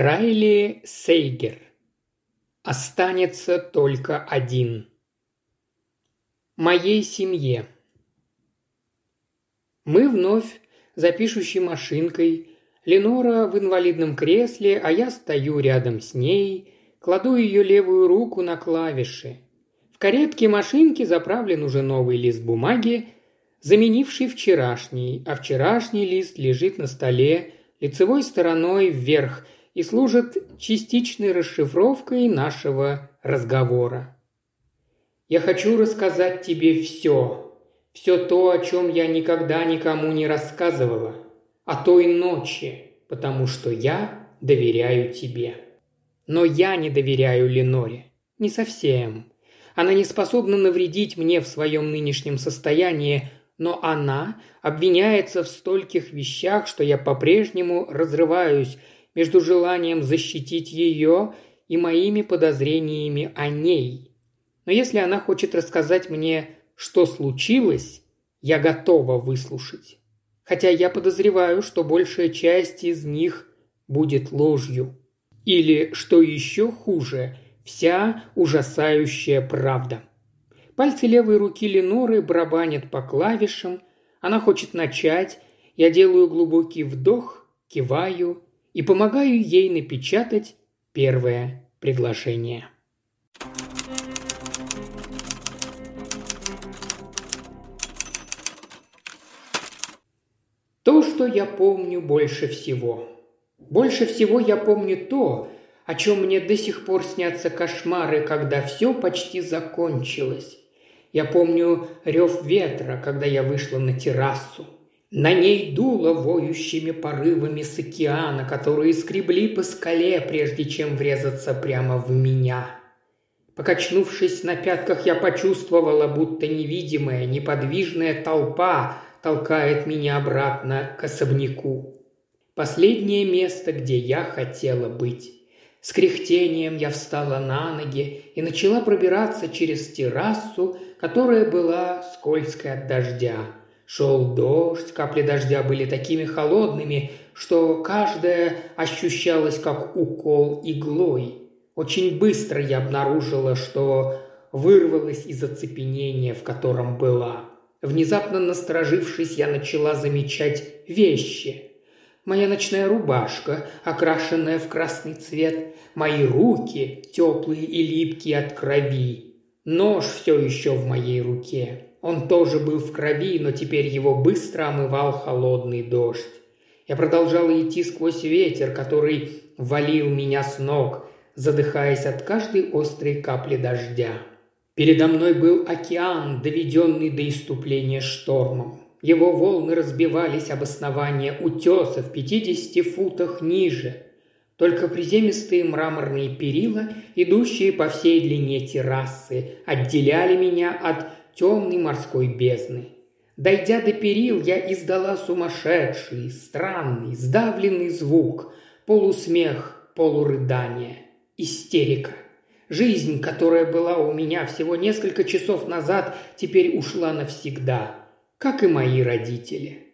Райли Сейгер. Останется только один. Моей семье. Мы вновь за пишущей машинкой. Ленора в инвалидном кресле, а я стою рядом с ней, кладу ее левую руку на клавиши. В каретке машинки заправлен уже новый лист бумаги, заменивший вчерашний, а вчерашний лист лежит на столе лицевой стороной вверх и служит частичной расшифровкой нашего разговора. Я хочу рассказать тебе все, все то, о чем я никогда никому не рассказывала, о той ночи, потому что я доверяю тебе. Но я не доверяю Леноре. Не совсем. Она не способна навредить мне в своем нынешнем состоянии, но она обвиняется в стольких вещах, что я по-прежнему разрываюсь между желанием защитить ее и моими подозрениями о ней. Но если она хочет рассказать мне, что случилось, я готова выслушать. Хотя я подозреваю, что большая часть из них будет ложью. Или, что еще хуже, вся ужасающая правда. Пальцы левой руки Леноры барабанят по клавишам. Она хочет начать. Я делаю глубокий вдох, киваю и помогаю ей напечатать первое приглашение. То, что я помню больше всего. Больше всего я помню то, о чем мне до сих пор снятся кошмары, когда все почти закончилось. Я помню рев ветра, когда я вышла на террасу. На ней дуло воющими порывами с океана, которые скребли по скале, прежде чем врезаться прямо в меня. Покачнувшись на пятках, я почувствовала, будто невидимая, неподвижная толпа толкает меня обратно к особняку. Последнее место, где я хотела быть. С кряхтением я встала на ноги и начала пробираться через террасу, которая была скользкой от дождя. Шел дождь, капли дождя были такими холодными, что каждая ощущалась как укол иглой. Очень быстро я обнаружила, что вырвалась из оцепенения, в котором была. Внезапно насторожившись, я начала замечать вещи – Моя ночная рубашка, окрашенная в красный цвет, мои руки, теплые и липкие от крови. Нож все еще в моей руке. Он тоже был в крови, но теперь его быстро омывал холодный дождь. Я продолжала идти сквозь ветер, который валил меня с ног, задыхаясь от каждой острой капли дождя. Передо мной был океан, доведенный до иступления штормом. Его волны разбивались об основание утеса в 50 футах ниже. Только приземистые мраморные перила, идущие по всей длине террасы, отделяли меня от темной морской бездны. Дойдя до перил, я издала сумасшедший, странный, сдавленный звук, полусмех, полурыдание, истерика. Жизнь, которая была у меня всего несколько часов назад, теперь ушла навсегда – как и мои родители.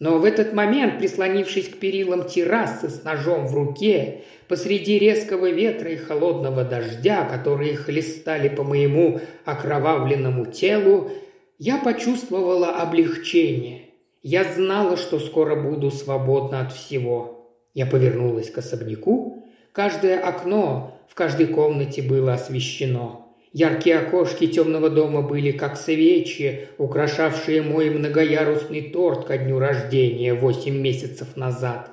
Но в этот момент, прислонившись к перилам террасы с ножом в руке, посреди резкого ветра и холодного дождя, которые хлестали по моему окровавленному телу, я почувствовала облегчение. Я знала, что скоро буду свободна от всего. Я повернулась к особняку. Каждое окно в каждой комнате было освещено. Яркие окошки темного дома были как свечи, украшавшие мой многоярусный торт ко дню рождения восемь месяцев назад.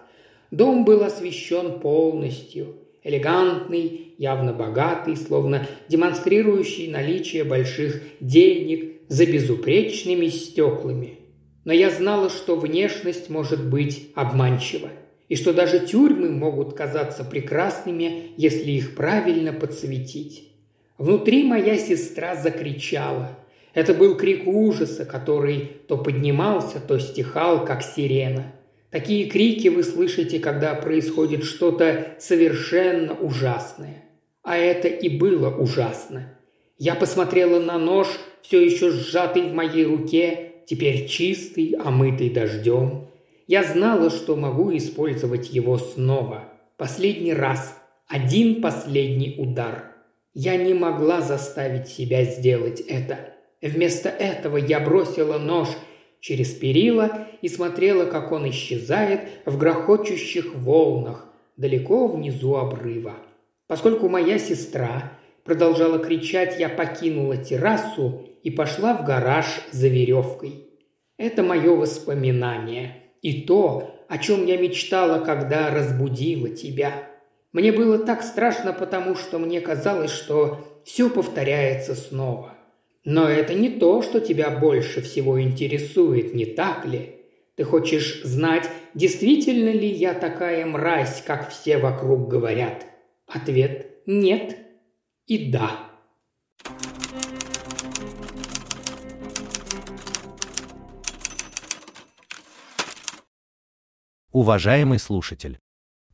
Дом был освещен полностью. Элегантный, явно богатый, словно демонстрирующий наличие больших денег за безупречными стеклами. Но я знала, что внешность может быть обманчива, и что даже тюрьмы могут казаться прекрасными, если их правильно подсветить. Внутри моя сестра закричала. Это был крик ужаса, который то поднимался, то стихал, как сирена. Такие крики вы слышите, когда происходит что-то совершенно ужасное. А это и было ужасно. Я посмотрела на нож, все еще сжатый в моей руке, теперь чистый, омытый дождем. Я знала, что могу использовать его снова. Последний раз. Один последний удар. Я не могла заставить себя сделать это. Вместо этого я бросила нож через перила и смотрела, как он исчезает в грохочущих волнах далеко внизу обрыва. Поскольку моя сестра продолжала кричать, я покинула террасу и пошла в гараж за веревкой. Это мое воспоминание и то, о чем я мечтала, когда разбудила тебя. Мне было так страшно, потому что мне казалось, что все повторяется снова. Но это не то, что тебя больше всего интересует, не так ли? Ты хочешь знать, действительно ли я такая мразь, как все вокруг говорят? Ответ – нет и да. Уважаемый слушатель,